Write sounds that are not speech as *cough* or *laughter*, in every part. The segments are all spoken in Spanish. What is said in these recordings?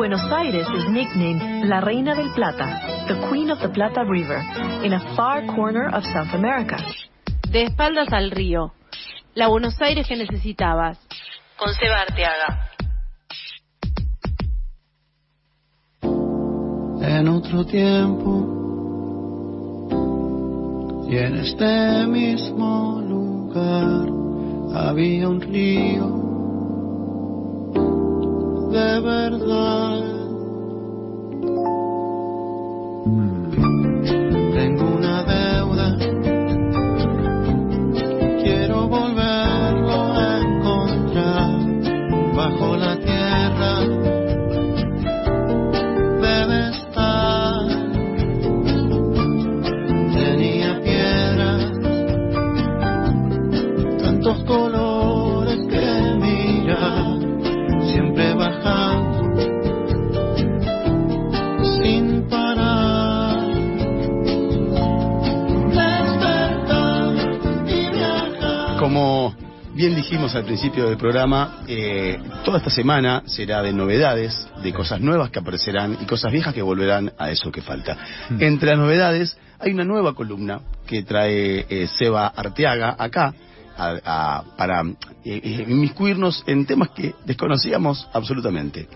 Buenos Aires is nicknamed La Reina del Plata, the Queen of the Plata River, in a far corner of South America. De espaldas al río. La Buenos Aires que necesitabas. Con Seba Arteaga. En otro tiempo y en este mismo lugar había un río de verdad. Principio del programa, eh, toda esta semana será de novedades, de cosas nuevas que aparecerán y cosas viejas que volverán a eso que falta. Entre las novedades hay una nueva columna que trae eh, Seba Arteaga acá a- a- para eh, eh, inmiscuirnos en temas que desconocíamos absolutamente.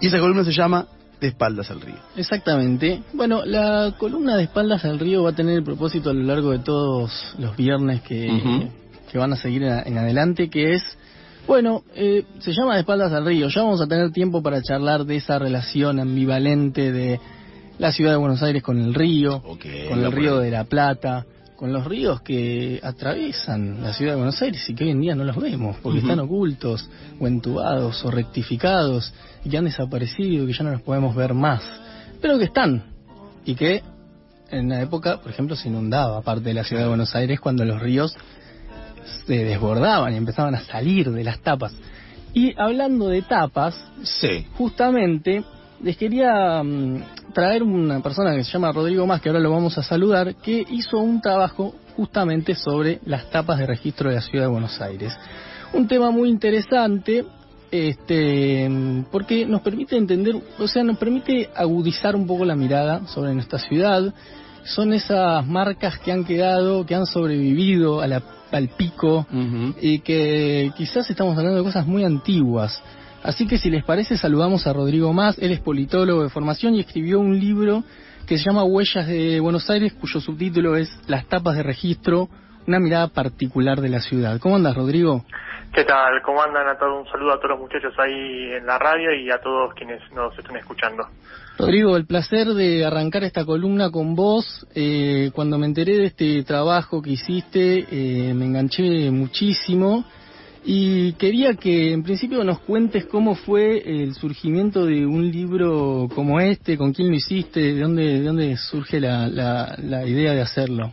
Y esa columna se llama De espaldas al río. Exactamente. Bueno, la columna de espaldas al río va a tener el propósito a lo largo de todos los viernes que. Que van a seguir en, adelante, que es, bueno, eh, se llama de espaldas al río. Ya vamos a tener tiempo para charlar de esa relación ambivalente de la ciudad de Buenos Aires con el río, con el río de la Plata, con los ríos que atraviesan la ciudad de Buenos Aires y que hoy en día no los vemos porque están ocultos o entubados o rectificados y que han desaparecido y que ya no los podemos ver más, pero que están y que en la época, por ejemplo, se inundaba parte de la ciudad de Buenos Aires cuando los ríos se desbordaban y empezaban a salir de las tapas. Y hablando de tapas, Sí. justamente les quería mm, traer una persona que se llama Rodrigo Más, que ahora lo vamos a saludar, que hizo un trabajo justamente sobre las tapas de registro de la ciudad de Buenos Aires. Un tema muy interesante, este, mm, porque nos permite entender, o sea, nos permite agudizar un poco la mirada sobre nuestra ciudad. Son esas marcas que han quedado, que han sobrevivido a la- al pico, y que quizás estamos hablando de cosas muy antiguas. Así que si les parece saludamos a Rodrigo Más, él es politólogo de formación y escribió un libro que se llama Huellas de Buenos Aires, cuyo subtítulo es Las tapas de registro, una mirada particular de la ciudad. ¿Cómo andas, Rodrigo? ¿Qué tal? ¿Cómo andan? A todos, un saludo a todos los muchachos ahí en la radio y a todos quienes nos están escuchando. Rodrigo, el placer de arrancar esta columna con vos. Eh, cuando me enteré de este trabajo que hiciste, eh, me enganché muchísimo y quería que en principio nos cuentes cómo fue el surgimiento de un libro como este, con quién lo hiciste, de dónde, de dónde surge la, la, la idea de hacerlo.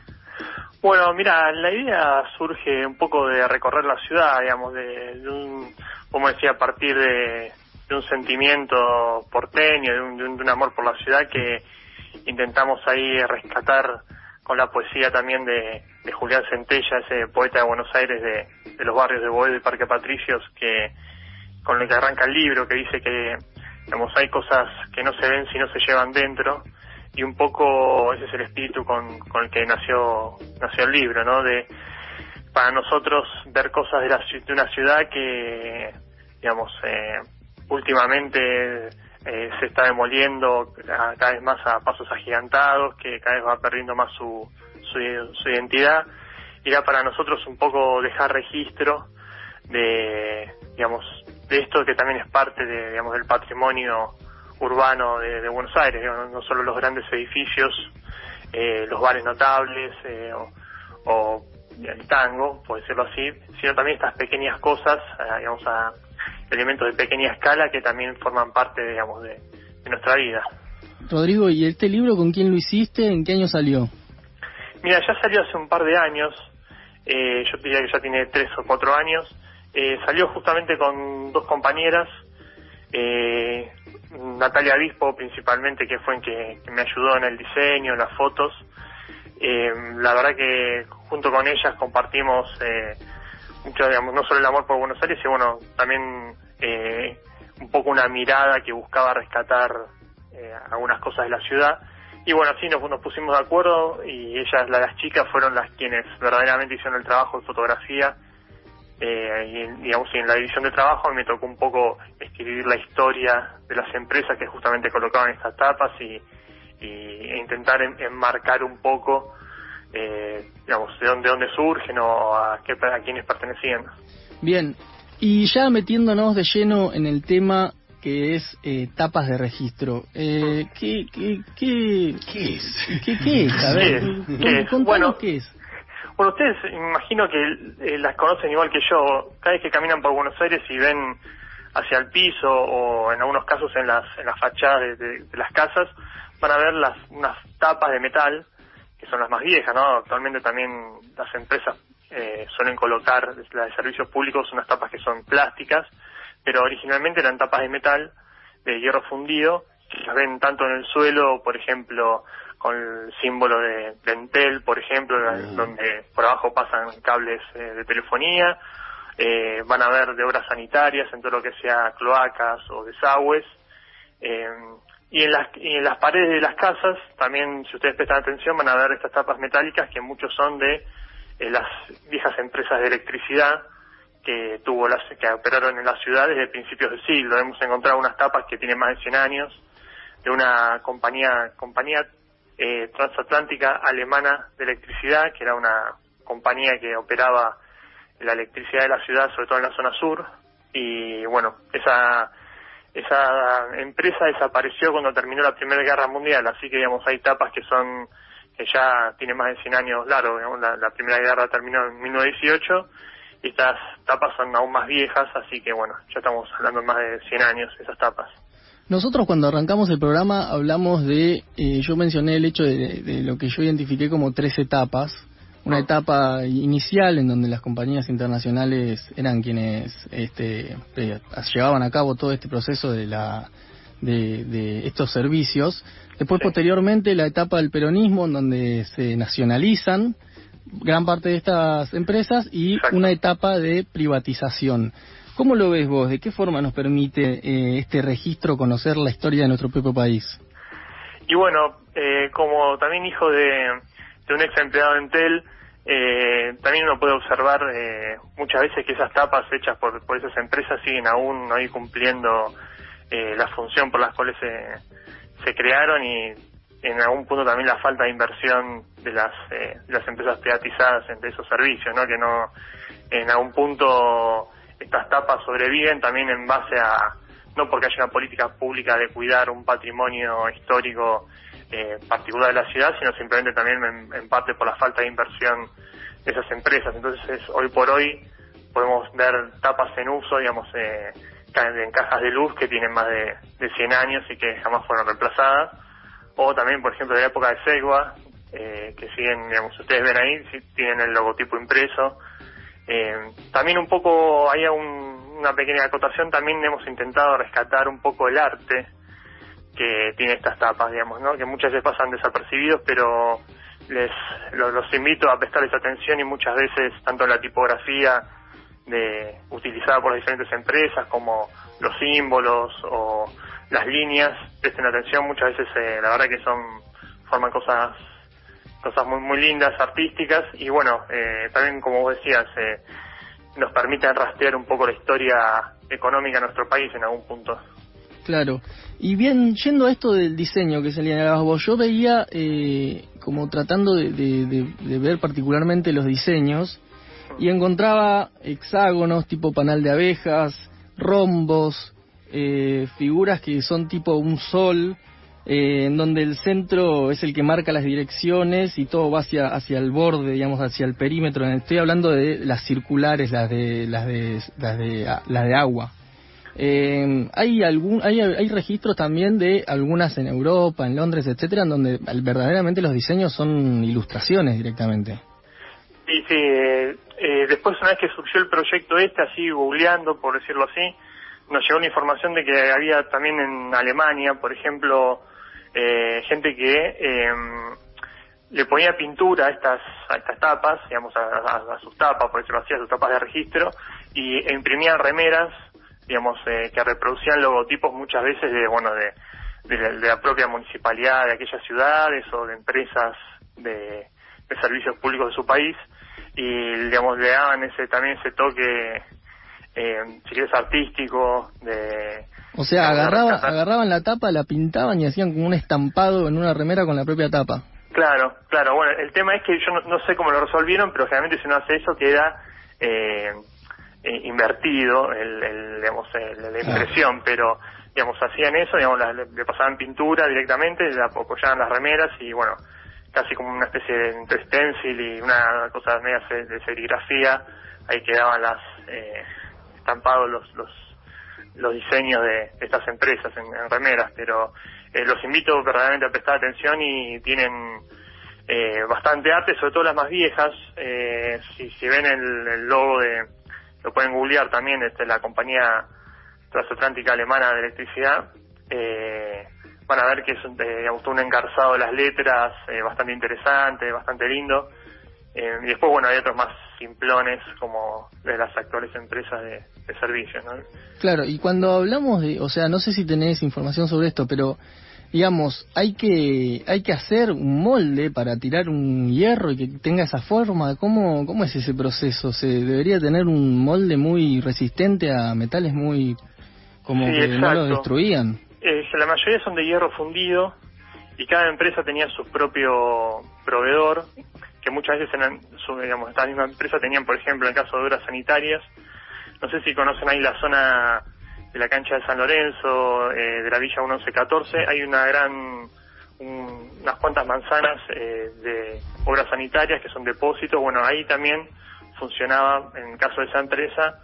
Bueno, mira, la idea surge un poco de recorrer la ciudad, digamos, de, un, como decía, a partir de, un sentimiento porteño, de un, de un- amor por la ciudad que intentamos ahí rescatar con la poesía también de, de Julián Centella, ese poeta de Buenos Aires de, de los barrios de Boedo y Parque Patricios, que con el que arranca el libro, que dice que digamos, hay cosas que no se ven si no se llevan dentro, y un poco ese es el espíritu con, con el que nació, nació el libro, ¿no? De, para nosotros ver cosas de, la, de una ciudad que, digamos, eh, últimamente eh, se está demoliendo cada vez más a pasos agigantados, que cada vez va perdiendo más su, su, su identidad, era para nosotros un poco dejar registro de, digamos, de esto que también es parte de, digamos, del patrimonio urbano de, de Buenos Aires, digamos, no solo los grandes edificios, eh, los bares notables eh, o, o el tango, por decirlo así, sino también estas pequeñas cosas, eh, digamos, a elementos de pequeña escala que también forman parte, digamos, de, de nuestra vida. Rodrigo, ¿y este libro con quién lo hiciste? ¿En qué año salió? Mira, ya salió hace un par de años, eh, yo diría que ya tiene tres o cuatro años, eh, salió justamente con dos compañeras, eh, Natalia Bispo principalmente, que fue en que, me ayudó en el diseño, en las fotos. Eh, la verdad que junto con ellas compartimos eh, mucho, digamos, no solo el amor por Buenos Aires, sino bueno, también eh, un poco poco una mirada que buscaba rescatar eh, algunas cosas de la ciudad. Y bueno, así nos, nos pusimos de acuerdo y ellas, las chicas, fueron las quienes verdaderamente hicieron el trabajo de fotografía. Eh, y, en- digamos, y en la división de trabajo a mí me tocó un poco escribir la historia de las empresas que justamente colocaban estas tapas y, y- e intentar en- enmarcar un poco, eh, digamos, de dónde, dónde surgen o a, qué, a quiénes pertenecían. Bien, y ya metiéndonos de lleno en el tema que es eh, tapas de registro, eh, ¿qué, qué, qué, ¿Qué es? qué, qué es? A ver, ¿Qué es? Bueno, qué es. Bueno, ustedes imagino que eh, las conocen igual que yo. Cada vez que caminan por Buenos Aires y ven hacia el piso o en algunos casos en las, en las fachadas de, de- las casas, van a ver las, unas tapas de metal, que son las más viejas, ¿no? Actualmente también las empresas eh, suelen colocar, las de servicios públicos, unas tapas que son plásticas, pero originalmente eran tapas de metal, de hierro fundido, que las ven tanto en el suelo, por ejemplo, con el símbolo de, de Entel, por ejemplo, donde por abajo pasan cables eh, de telefonía, eh, van a ver de obras sanitarias en todo lo que sea cloacas o desagües, eh, y en las y en las paredes de las casas también si ustedes prestan atención van a ver estas tapas metálicas que muchos son de eh, las viejas empresas de electricidad que tuvo las que operaron en la ciudad desde principios del siglo. Hemos encontrado unas tapas que tienen más de 100 años de una compañía compañía eh, transatlántica alemana de electricidad que era una compañía que operaba la electricidad de la ciudad sobre todo en la zona sur y bueno esa esa empresa desapareció cuando terminó la Primera Guerra Mundial, así que digamos hay tapas que son que ya tienen más de 100 años largo, la, Primera Guerra terminó en 1918 y estas tapas son aún más viejas, así que bueno, ya estamos hablando más de 100 años esas tapas. Nosotros cuando arrancamos el programa hablamos de, eh, yo mencioné el hecho de, de lo que yo identifiqué como tres etapas. Una etapa inicial en donde las compañías internacionales eran quienes este, eh, llevaban a cabo todo este proceso de, la, de, de estos servicios. Después, Sí. posteriormente, la etapa del peronismo en donde se nacionalizan gran parte de estas empresas y Exacto. una etapa de privatización. ¿Cómo lo ves vos? ¿De qué forma nos permite eh, este registro conocer la historia de nuestro propio país? Y bueno, eh, como también hijo de, de un ex empleado de Entel, eh, también uno puede observar eh, muchas veces que esas tapas hechas por, por esas empresas siguen aún ahí cumpliendo eh, la función por las cuales se, se crearon y en algún punto también la falta de inversión de las, eh, de las empresas privatizadas entre esos servicios, ¿no? que no en algún punto estas tapas sobreviven también en base a no porque haya una política pública de cuidar un patrimonio histórico eh, particular de la ciudad, sino simplemente también en, parte por la falta de inversión de esas empresas. Entonces, hoy por hoy podemos ver tapas en uso, digamos, eh, en cajas de luz que tienen más de, de 100 años y que jamás fueron reemplazadas. O también, por ejemplo, de la época de Segua, eh, que siguen, digamos, ustedes ven ahí, tienen el logotipo impreso. Eh, también un poco, hay un- una pequeña acotación, también hemos intentado rescatar un poco el arte que tiene estas tapas, digamos, ¿no? Que muchas veces pasan desapercibidos, pero les lo- los invito a prestarles atención y muchas veces, tanto la tipografía de utilizada por las diferentes empresas, como los símbolos o las líneas, presten atención, muchas veces eh, la verdad que son, forman cosas cosas muy muy lindas, artísticas, y bueno, eh, también como vos decías, eh, nos permiten rastrear un poco la historia económica de nuestro país en algún punto. Claro. Y bien, yendo a esto del diseño que señalabas vos, yo veía eh, como tratando de, de- ver particularmente los diseños y encontraba hexágonos tipo panal de abejas, rombos, eh, figuras que son tipo un sol, eh, en donde el centro es el que marca las direcciones y todo va hacia hacia el borde, digamos, hacia el perímetro. Estoy hablando de las circulares, las de las de las de las de agua. Eh, hay algún hay, hay registros también de algunas en Europa, en Londres, etcétera, en donde verdaderamente los diseños son ilustraciones directamente. Sí, eh, eh, después una vez que surgió el proyecto este, así googleando, por decirlo así, nos llegó la información de que había también en Alemania, por ejemplo, eh, gente que eh, le ponía pintura a estas a estas tapas, digamos, a, a- sus tapas, por decirlo así, a sus tapas de registro, y e imprimían remeras digamos, eh, que reproducían logotipos muchas veces de, bueno, de, de, la, de la propia municipalidad de aquellas ciudades o de empresas de, de servicios públicos de su país y, digamos, le daban ese, también ese toque, eh, si quieres, artístico, de... O sea, agarraba, agarraban la tapa, la pintaban y hacían como un estampado en una remera con la propia tapa. Claro, claro. Bueno, el tema es que yo no, no sé cómo lo resolvieron, pero generalmente si uno hace eso queda eh, eh, invertido el, el, digamos, el- la impresión, pero digamos hacían eso, digamos, la- le, pasaban pintura directamente, le apoyaban las remeras y bueno, casi como una especie de stencil y una cosa media de serigrafía, ahí quedaban las eh, estampados los, los los diseños de estas empresas en, remeras, pero eh, los invito verdaderamente a prestar atención y tienen eh, bastante arte, sobre todo las más viejas. Eh, si, si ven el, el logo de, lo pueden googlear también, este, la compañía transatlántica alemana de electricidad, eh, van a ver que es un, eh, digamos, un engarzado de las letras, eh, bastante interesante, bastante lindo. Eh, y después, bueno, hay otros más simplones como de las actuales empresas de, de servicios, ¿no? Claro, y cuando hablamos de, o sea, no sé si tenés información sobre esto, pero digamos, hay que hay que hacer un molde para tirar un hierro y que tenga esa forma. ¿Cómo cómo es ese proceso? Se debería tener un molde muy resistente a metales muy como Sí, que no exacto. lo destruían. Eh, la mayoría son de hierro fundido y cada empresa tenía su propio proveedor, que muchas veces su, digamos, esta misma empresa tenían, por ejemplo, en el caso de obras sanitarias, no sé si conocen ahí la zona de la cancha de San Lorenzo, eh, de la Villa 1114, hay una gran, un- unas cuantas manzanas eh, de obras sanitarias que son depósitos, bueno, ahí también funcionaba, en el caso de esa empresa,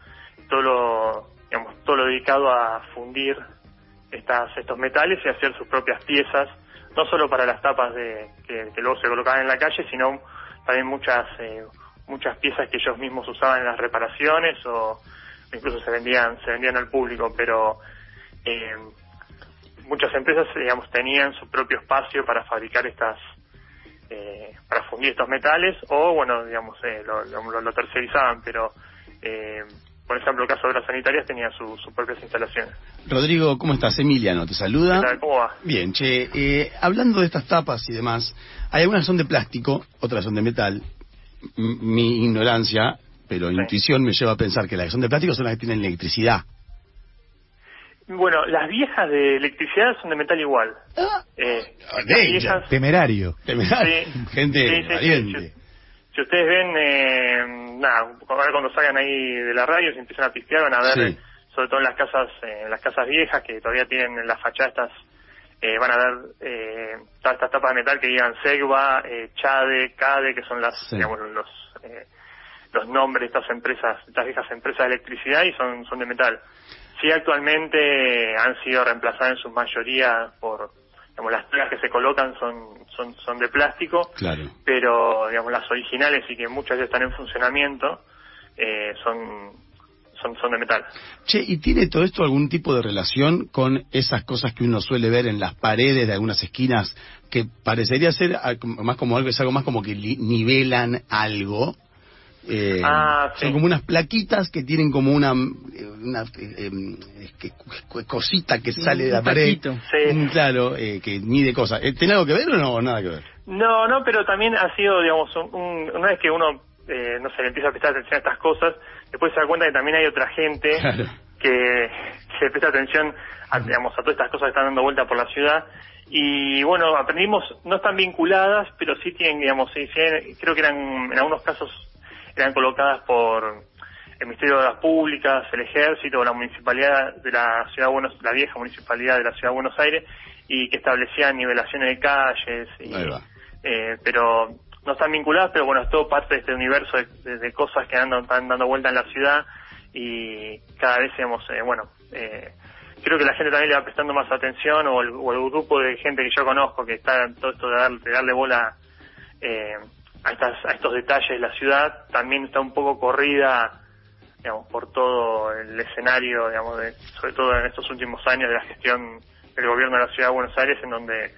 todo lo, digamos, todo lo dedicado a fundir estas, estos metales y hacer sus propias piezas, no solo para las tapas de, que luego se colocaban en la calle, sino también muchas eh, muchas piezas que ellos mismos usaban en las reparaciones o incluso se vendían se vendían al público, pero eh, muchas empresas digamos tenían su propio espacio para fabricar estas eh, para fundir estos metales o bueno digamos eh, lo, lo- lo tercerizaban, pero eh, por ejemplo el caso de las sanitarias tenía su- sus propias instalaciones. Rodrigo, ¿cómo estás? Emiliano, te saluda. ¿Qué tal? ¿Cómo va? Bien, che, eh, hablando de estas tapas y demás, hay algunas que son de plástico, otras son de metal. M- mi ignorancia, pero Sí. intuición me lleva a pensar que las que son de plástico son las que tienen electricidad. Bueno, las viejas de electricidad son de metal igual. Eh, Ah, danger. viejas, Temerario. Temerario. Sí. Gente Sí, sí, sí, valiente. si ustedes ven, eh, nada, ahora cuando salgan ahí de la radio se empiezan a pistear, van a ver, Sí. sobre todo en las casas, eh, en las casas viejas que todavía tienen en las fachadas estas, eh, van a ver eh, todas estas tapas de metal que digan Segva, eh, Chade, Cade, que son las, Sí. digamos, los eh, los nombres de estas empresas, estas viejas empresas de electricidad y son, son de metal. Sí, actualmente han sido reemplazadas en su mayoría por, digamos, las plagas que se colocan son, son, son de plástico, Claro. pero, digamos, las originales y que muchas ya están en funcionamiento, eh, son, son, son de metal. Che, ¿y tiene todo esto algún tipo de relación con esas cosas que uno suele ver en las paredes de algunas esquinas que parecería ser más como algo, es algo más como que li- nivelan algo? Eh, Ah, sí. Son como unas plaquitas que tienen como una, eh, una eh, em, cosita que sale de la Un pared. Sí. Claro, eh, que mide cosas. ¿Tiene algo que ver o no? Nada que ver. No, no, pero también ha sido, digamos, un, un- una vez que uno, eh, no sé, le empieza a prestar atención a estas cosas, después se da cuenta que también hay otra gente *laughs* Claro. que se presta atención a, digamos, a todas estas cosas que están dando vuelta por la ciudad. Y bueno, aprendimos, no están vinculadas, pero sí tienen, digamos, sí, sí, creo que eran, en algunos casos, eran colocadas por el Ministerio de Obras Públicas, el Ejército, la Municipalidad de la Ciudad de Buenos, la vieja Municipalidad de la Ciudad de Buenos Aires, y que establecían nivelaciones de calles, y, eh, pero no están vinculadas, pero bueno, es todo parte de este universo de, de- de cosas que andan, están dando vuelta en la ciudad y cada vez, digamos, eh, bueno, eh, creo que la gente también le va prestando más atención o el, o el grupo de gente que yo conozco que está en todo esto de, dar- de darle bola eh, a, estas, a estos detalles de la ciudad, también está un poco corrida digamos, por todo el escenario, digamos, de- sobre todo en estos últimos años de la gestión del gobierno de la ciudad de Buenos Aires, en donde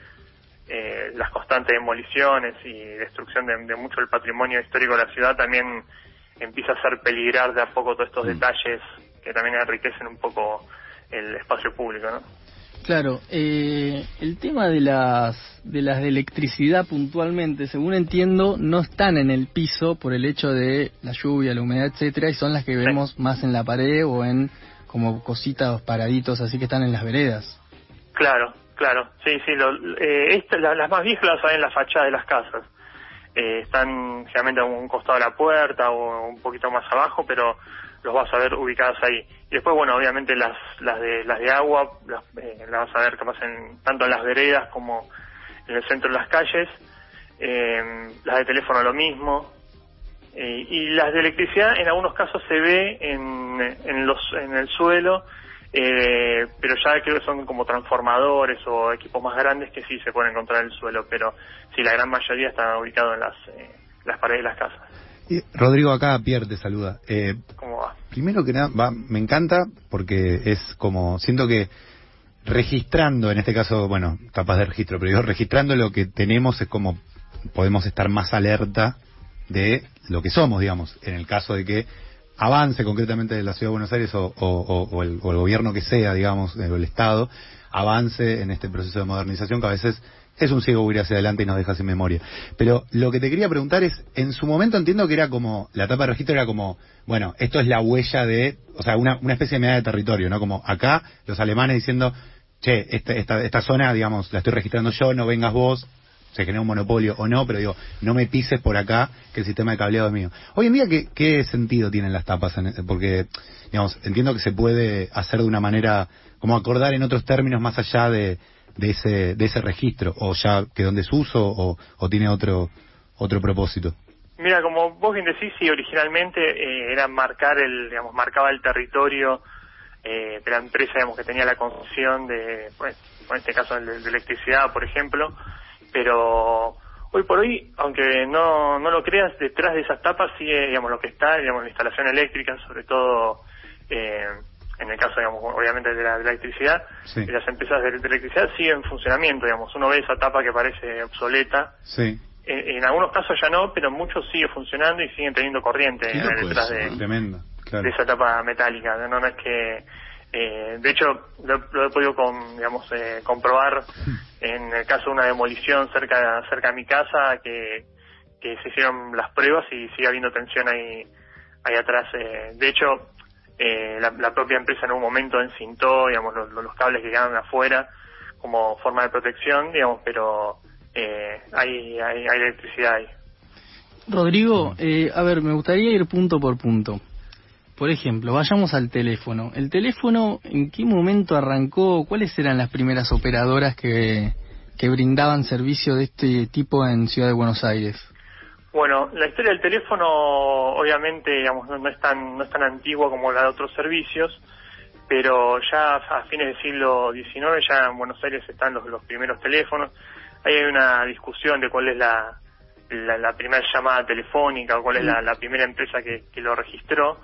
eh, las constantes demoliciones y destrucción de, de mucho del patrimonio histórico de la ciudad también empieza a hacer peligrar de a poco todos estos detalles que también enriquecen un poco el espacio público, ¿no? Claro, eh, el tema de las de las de electricidad puntualmente, según entiendo, no están en el piso por el hecho de la lluvia, la humedad, etcétera, y son las que vemos más en la pared o en como cositas paraditos, así que están en las veredas. Claro, claro, sí, sí, lo, eh, esta- la- las más viejas las hay en la fachada de las casas. Eh, están generalmente a un costado de la puerta o un poquito más abajo, pero los vas a ver ubicadas ahí. Y después, bueno, obviamente las las de las de agua las, eh, las vas a ver capaz en tanto en las veredas como en el centro de las calles. Eh, las de teléfono lo mismo. Eh, y las de electricidad en algunos casos se ve en, en, los, en el suelo, eh, pero ya creo que son como transformadores o equipos más grandes que sí se pueden encontrar en el suelo, pero sí, la gran mayoría está ubicado en las, las paredes de las casas. Rodrigo, acá Pierre te saluda. Eh, ¿Cómo va? primero que nada, va, me encanta porque es como, siento que registrando, en este caso, bueno, tapas de registro, pero digo, registrando lo que tenemos es como podemos estar más alerta de lo que somos, digamos, en el caso de que avance concretamente de la Ciudad de Buenos Aires o, o- o- o el, o el gobierno que sea, digamos, o el Estado, avance en este proceso de modernización que a veces es un ciego huir hacia adelante y nos deja sin memoria. Pero lo que te quería preguntar es, en su momento entiendo que era como, la tapa de registro era como, bueno, esto es la huella de, o sea, una, una especie de medida de territorio, ¿no? Como acá, los alemanes diciendo, che, esta, esta, esta zona, digamos, la estoy registrando yo, no vengas vos, se genera un monopolio o no, pero digo, no me pises por acá, que el sistema de cableado es mío. Hoy en día, ¿qué, qué sentido tienen las tapas? En- porque, digamos, entiendo que se puede hacer de una manera, como acordar en otros términos más allá de, de ese, de ese registro, o ya quedó en desuso, o, o tiene otro, otro propósito. Mira, como vos bien decís, sí, originalmente eh, era marcar el, digamos, marcaba el territorio eh, de la empresa, digamos, que tenía la concesión de, pues, en este caso de, de electricidad, por ejemplo, pero hoy por hoy, aunque no, no lo creas, detrás de esas tapas sigue, digamos, lo que está, digamos, la instalación eléctrica, sobre todo, eh, en el caso, digamos, obviamente de la, de la electricidad, Sí. y las empresas de, de electricidad siguen en funcionamiento, digamos, uno ve esa tapa que parece obsoleta, Sí, en, en algunos casos ya no, pero muchos sigue funcionando y siguen teniendo corriente eh, detrás eso, de, ¿no? tremendo, claro. de esa tapa metálica. No, no es que, eh, de hecho, lo, lo he podido con, digamos, eh, comprobar *laughs* en el caso de una demolición cerca cerca de mi casa que, que se hicieron las pruebas y sigue habiendo tensión ahí ahí atrás. eh. de hecho, eh, la, la propia empresa en un momento encintó, digamos, los, cables que quedaban afuera como forma de protección, digamos, pero eh, hay, hay, hay electricidad ahí. Rodrigo, eh, a ver, me gustaría ir punto por punto. Por ejemplo, vayamos al teléfono. ¿El teléfono en qué momento arrancó? ¿Cuáles eran las primeras operadoras que, que brindaban servicio de este tipo en Ciudad de Buenos Aires? Bueno, la historia del teléfono obviamente digamos no, no es tan no es tan antigua como la de otros servicios, pero ya a fines del siglo XIX ya en Buenos Aires están los, los primeros teléfonos. Ahí hay una discusión de cuál es la, la, la primera llamada telefónica o cuál es la, la primera empresa que, que lo registró,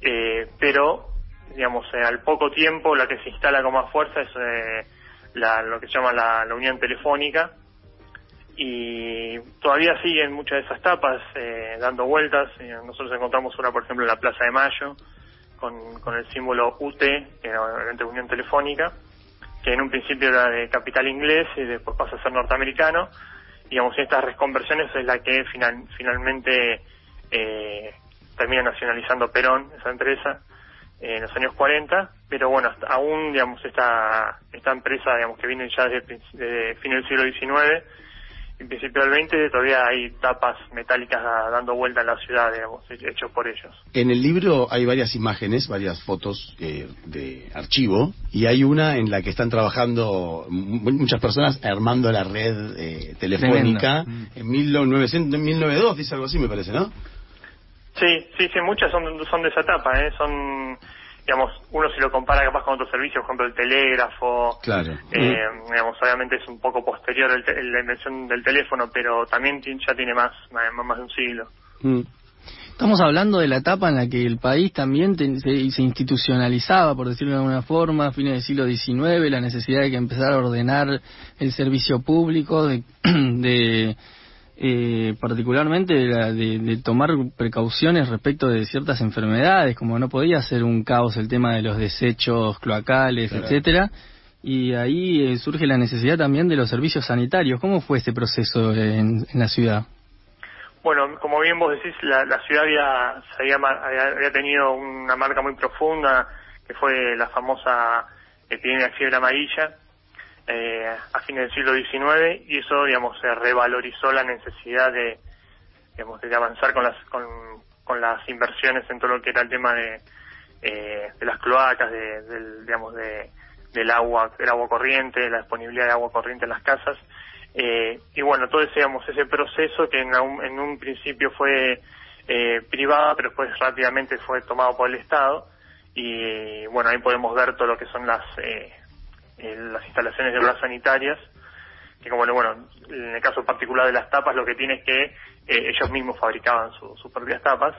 eh, pero digamos eh, al poco tiempo la que se instala con más fuerza es eh, la, lo que se llama la, la Unión Telefónica y todavía siguen muchas de esas tapas eh, dando vueltas. Eh, nosotros encontramos una, por ejemplo, en la Plaza de Mayo, con, con el símbolo UT, que era Unión Telefónica, que en un principio era de capital inglés y después pasa a ser norteamericano. Digamos, estas reconversiones es la que final, finalmente eh, termina nacionalizando Perón, esa empresa, eh, en los años 40, pero bueno, hasta aún, digamos, esta, esta empresa, digamos, que viene ya desde, desde fin del siglo XIX, en principio del 20 todavía hay tapas metálicas da- dando vuelta en la ciudad, digamos, he- hechos por ellos. En el libro hay varias imágenes, varias fotos eh, de archivo, y hay una en la que están trabajando mu- muchas personas armando la red eh, telefónica Tremendo. en 1900, en 1902, dice algo así, me parece, ¿no? Sí, sí, sí, muchas son, son de esa etapa, ¿eh? Son, digamos, uno si lo compara capaz con otros servicios, por ejemplo el telégrafo, Claro. eh, digamos, obviamente es un poco posterior el te- la invención del teléfono, pero también ya tiene más, más, más de un siglo. Mm. Estamos hablando de la etapa en la que el país también te- se, se institucionalizaba, por decirlo de alguna forma, a fines del siglo XIX, la necesidad de que empezara a ordenar el servicio público, de, *clears throat* de, eh, particularmente de, la- de- de tomar precauciones respecto de ciertas enfermedades, como no podía ser un caos el tema de los desechos cloacales, Claro. etcétera. Y ahí eh, surge la necesidad también de los servicios sanitarios. ¿Cómo fue este proceso en, en la ciudad? Bueno, como bien vos decís, la, la ciudad se había, había tenido una marca muy profunda, que fue la famosa epidemia de fiebre amarilla, eh, a fines del siglo XIX, y eso, digamos, se revalorizó la necesidad de, digamos, de avanzar con las, con, las inversiones en todo lo que era el tema de, eh, de las cloacas, de, del, digamos, de, del agua, del agua corriente, la disponibilidad de agua corriente en las casas. Eh, y bueno, todo ese, digamos, ese proceso que en un, en un principio fue eh, privado, pero después rápidamente fue tomado por el Estado. Y bueno, ahí podemos ver todo lo que son las, eh, eh, las instalaciones de obras sanitarias, que como bueno, en el caso particular de las tapas, lo que tiene es que eh, ellos mismos fabricaban su- sus propias tapas.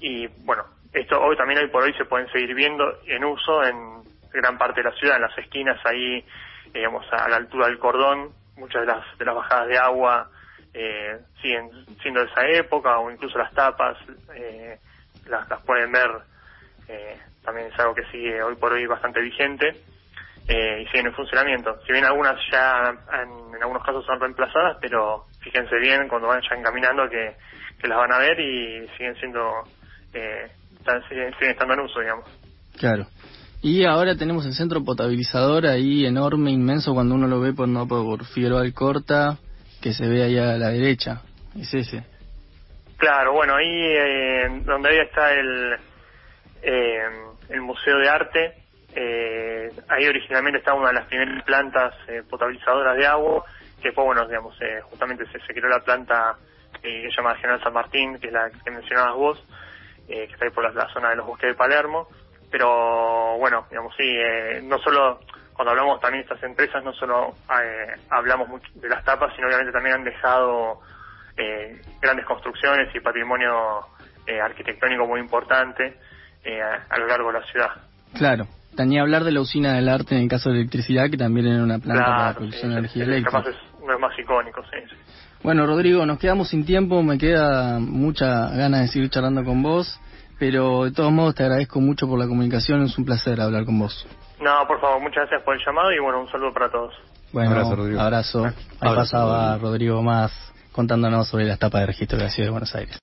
Y bueno, esto hoy también hoy por hoy se pueden seguir viendo en uso en gran parte de la ciudad, en las esquinas ahí, digamos, a la altura del cordón, muchas de las, de las bajadas de agua eh, siguen siendo de esa época, o incluso las tapas, eh, las, las pueden ver, eh, también es algo que sigue hoy por hoy bastante vigente eh, y siguen en funcionamiento. Si bien algunas ya en, en algunos casos son reemplazadas, pero fíjense bien cuando vayan caminando que, que las van a ver y siguen siendo, eh, están- siguen, siguen estando en uso, digamos. Claro. Y ahora tenemos el centro potabilizador ahí enorme, inmenso, cuando uno lo ve por, no, por Figueroa Alcorta, que se ve ahí a la derecha. Es ese. Claro, bueno, ahí eh, donde ahí está el, eh, el Museo de Arte, eh, ahí originalmente estaba una de las primeras plantas eh, potabilizadoras de agua, que después, bueno, digamos, eh, justamente se, creó la planta eh, que se llama General San Martín, que es la que mencionabas vos, eh, que está ahí por la, zona de los bosques de Palermo, pero bueno, digamos, sí, no solo cuando hablamos también de estas empresas, no solo hablamos mucho de las tapas, sino obviamente también han dejado grandes construcciones y patrimonio arquitectónico muy importante a, a lo largo de la ciudad. Claro. Tenía hablar de la usina del arte en el caso de electricidad, que también era una planta para la Claro, producción sí, de energía sí, eléctrica. capaz es uno de los más icónicos, sí, sí. Bueno, Rodrigo, nos quedamos sin tiempo, me queda mucha ganas de seguir charlando con vos, pero de todos modos te agradezco mucho por la comunicación, es un placer hablar con vos. No, por favor, muchas gracias por el llamado y bueno, un saludo para todos. Bueno, Abrazo, Rodrigo. abrazo. Ahí Abrazo, pasaba Rodrigo. Rodrigo más contándonos sobre las tapas de registro de la ciudad de Buenos Aires.